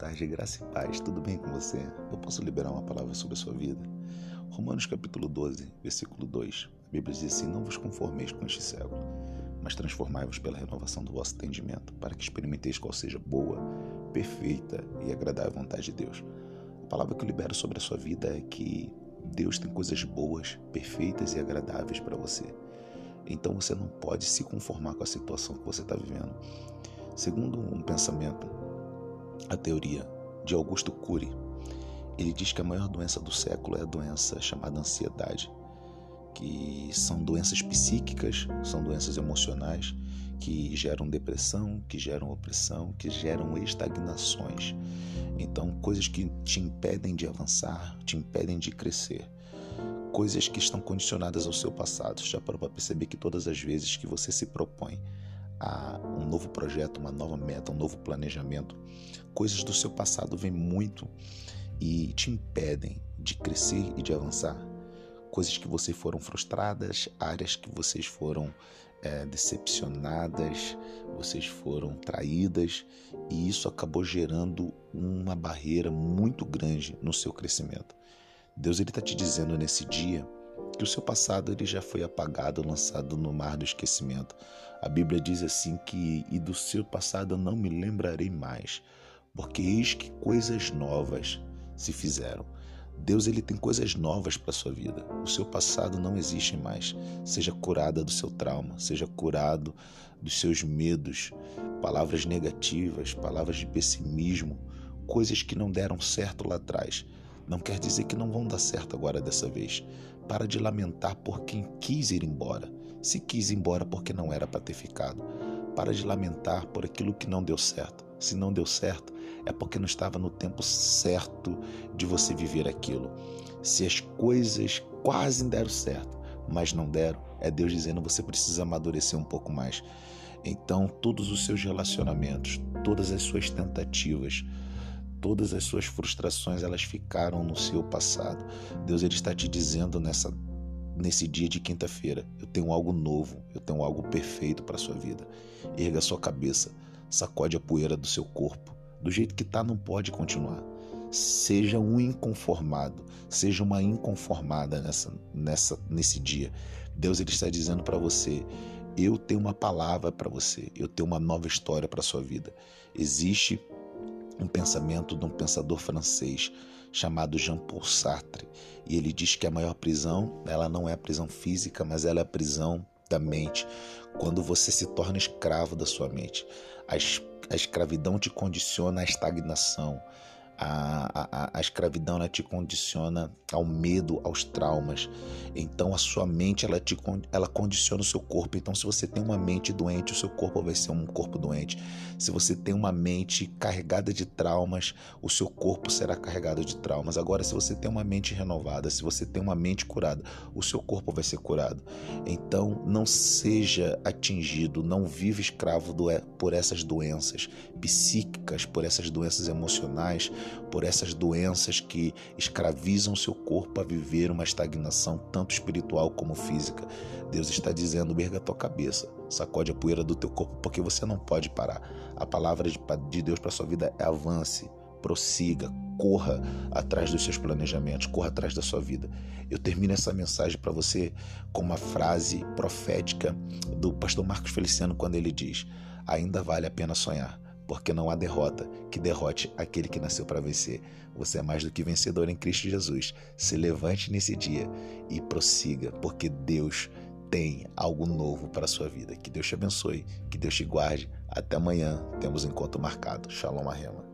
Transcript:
tarde, graça e paz. Tudo bem com você? Eu posso liberar uma palavra sobre a sua vida? Romanos capítulo 12, versículo 2. A Bíblia diz assim: Não vos conformeis com este século, mas transformai-vos pela renovação do vosso entendimento, para que experimenteis qual seja boa, perfeita e agradável vontade de Deus. A palavra que eu libero sobre a sua vida é que Deus tem coisas boas, perfeitas e agradáveis para você. Então você não pode se conformar com a situação que você está vivendo. Segundo um pensamento a teoria de Augusto Cury. Ele diz que a maior doença do século é a doença chamada ansiedade, que são doenças psíquicas, são doenças emocionais que geram depressão, que geram opressão, que geram estagnações. Então, coisas que te impedem de avançar, te impedem de crescer. Coisas que estão condicionadas ao seu passado. Já para perceber que todas as vezes que você se propõe a um novo projeto, uma nova meta, um novo planejamento, coisas do seu passado vêm muito e te impedem de crescer e de avançar. Coisas que você foram frustradas, áreas que vocês foram é, decepcionadas, vocês foram traídas e isso acabou gerando uma barreira muito grande no seu crescimento. Deus ele está te dizendo nesse dia que o seu passado ele já foi apagado, lançado no mar do esquecimento. A Bíblia diz assim que e do seu passado não me lembrarei mais, porque eis que coisas novas se fizeram. Deus ele tem coisas novas para sua vida. O seu passado não existe mais. Seja curada do seu trauma, seja curado dos seus medos, palavras negativas, palavras de pessimismo, coisas que não deram certo lá atrás. Não quer dizer que não vão dar certo agora dessa vez. Para de lamentar por quem quis ir embora. Se quis ir embora porque não era para ter ficado. Para de lamentar por aquilo que não deu certo. Se não deu certo, é porque não estava no tempo certo de você viver aquilo. Se as coisas quase deram certo, mas não deram, é Deus dizendo você precisa amadurecer um pouco mais. Então, todos os seus relacionamentos, todas as suas tentativas, todas as suas frustrações, elas ficaram no seu passado. Deus ele está te dizendo nessa nesse dia de quinta-feira. Eu tenho algo novo, eu tenho algo perfeito para sua vida. Erga sua cabeça, sacode a poeira do seu corpo. Do jeito que está, não pode continuar. Seja um inconformado, seja uma inconformada nessa, nessa, nesse dia. Deus ele está dizendo para você: eu tenho uma palavra para você, eu tenho uma nova história para sua vida. Existe um pensamento de um pensador francês chamado Jean-Paul Sartre, e ele diz que a maior prisão, ela não é a prisão física, mas ela é a prisão da mente, quando você se torna escravo da sua mente. A, a escravidão te condiciona à estagnação, a, a, a escravidão ela te condiciona ao medo, aos traumas. Então a sua mente ela te ela condiciona o seu corpo. Então se você tem uma mente doente, o seu corpo vai ser um corpo doente. Se você tem uma mente carregada de traumas, o seu corpo será carregado de traumas. Agora se você tem uma mente renovada, se você tem uma mente curada, o seu corpo vai ser curado. Então não seja atingido, não viva escravo do, por essas doenças psíquicas, por essas doenças emocionais por essas doenças que escravizam seu corpo a viver uma estagnação tanto espiritual como física. Deus está dizendo: erga tua cabeça, sacode a poeira do teu corpo, porque você não pode parar. A palavra de Deus para sua vida é avance, prossiga, corra atrás dos seus planejamentos, corra atrás da sua vida. Eu termino essa mensagem para você com uma frase profética do pastor Marcos Feliciano quando ele diz: Ainda vale a pena sonhar porque não há derrota que derrote aquele que nasceu para vencer. Você é mais do que vencedor em Cristo Jesus. Se levante nesse dia e prossiga, porque Deus tem algo novo para a sua vida. Que Deus te abençoe, que Deus te guarde. Até amanhã, temos encontro marcado. Shalom Arrema.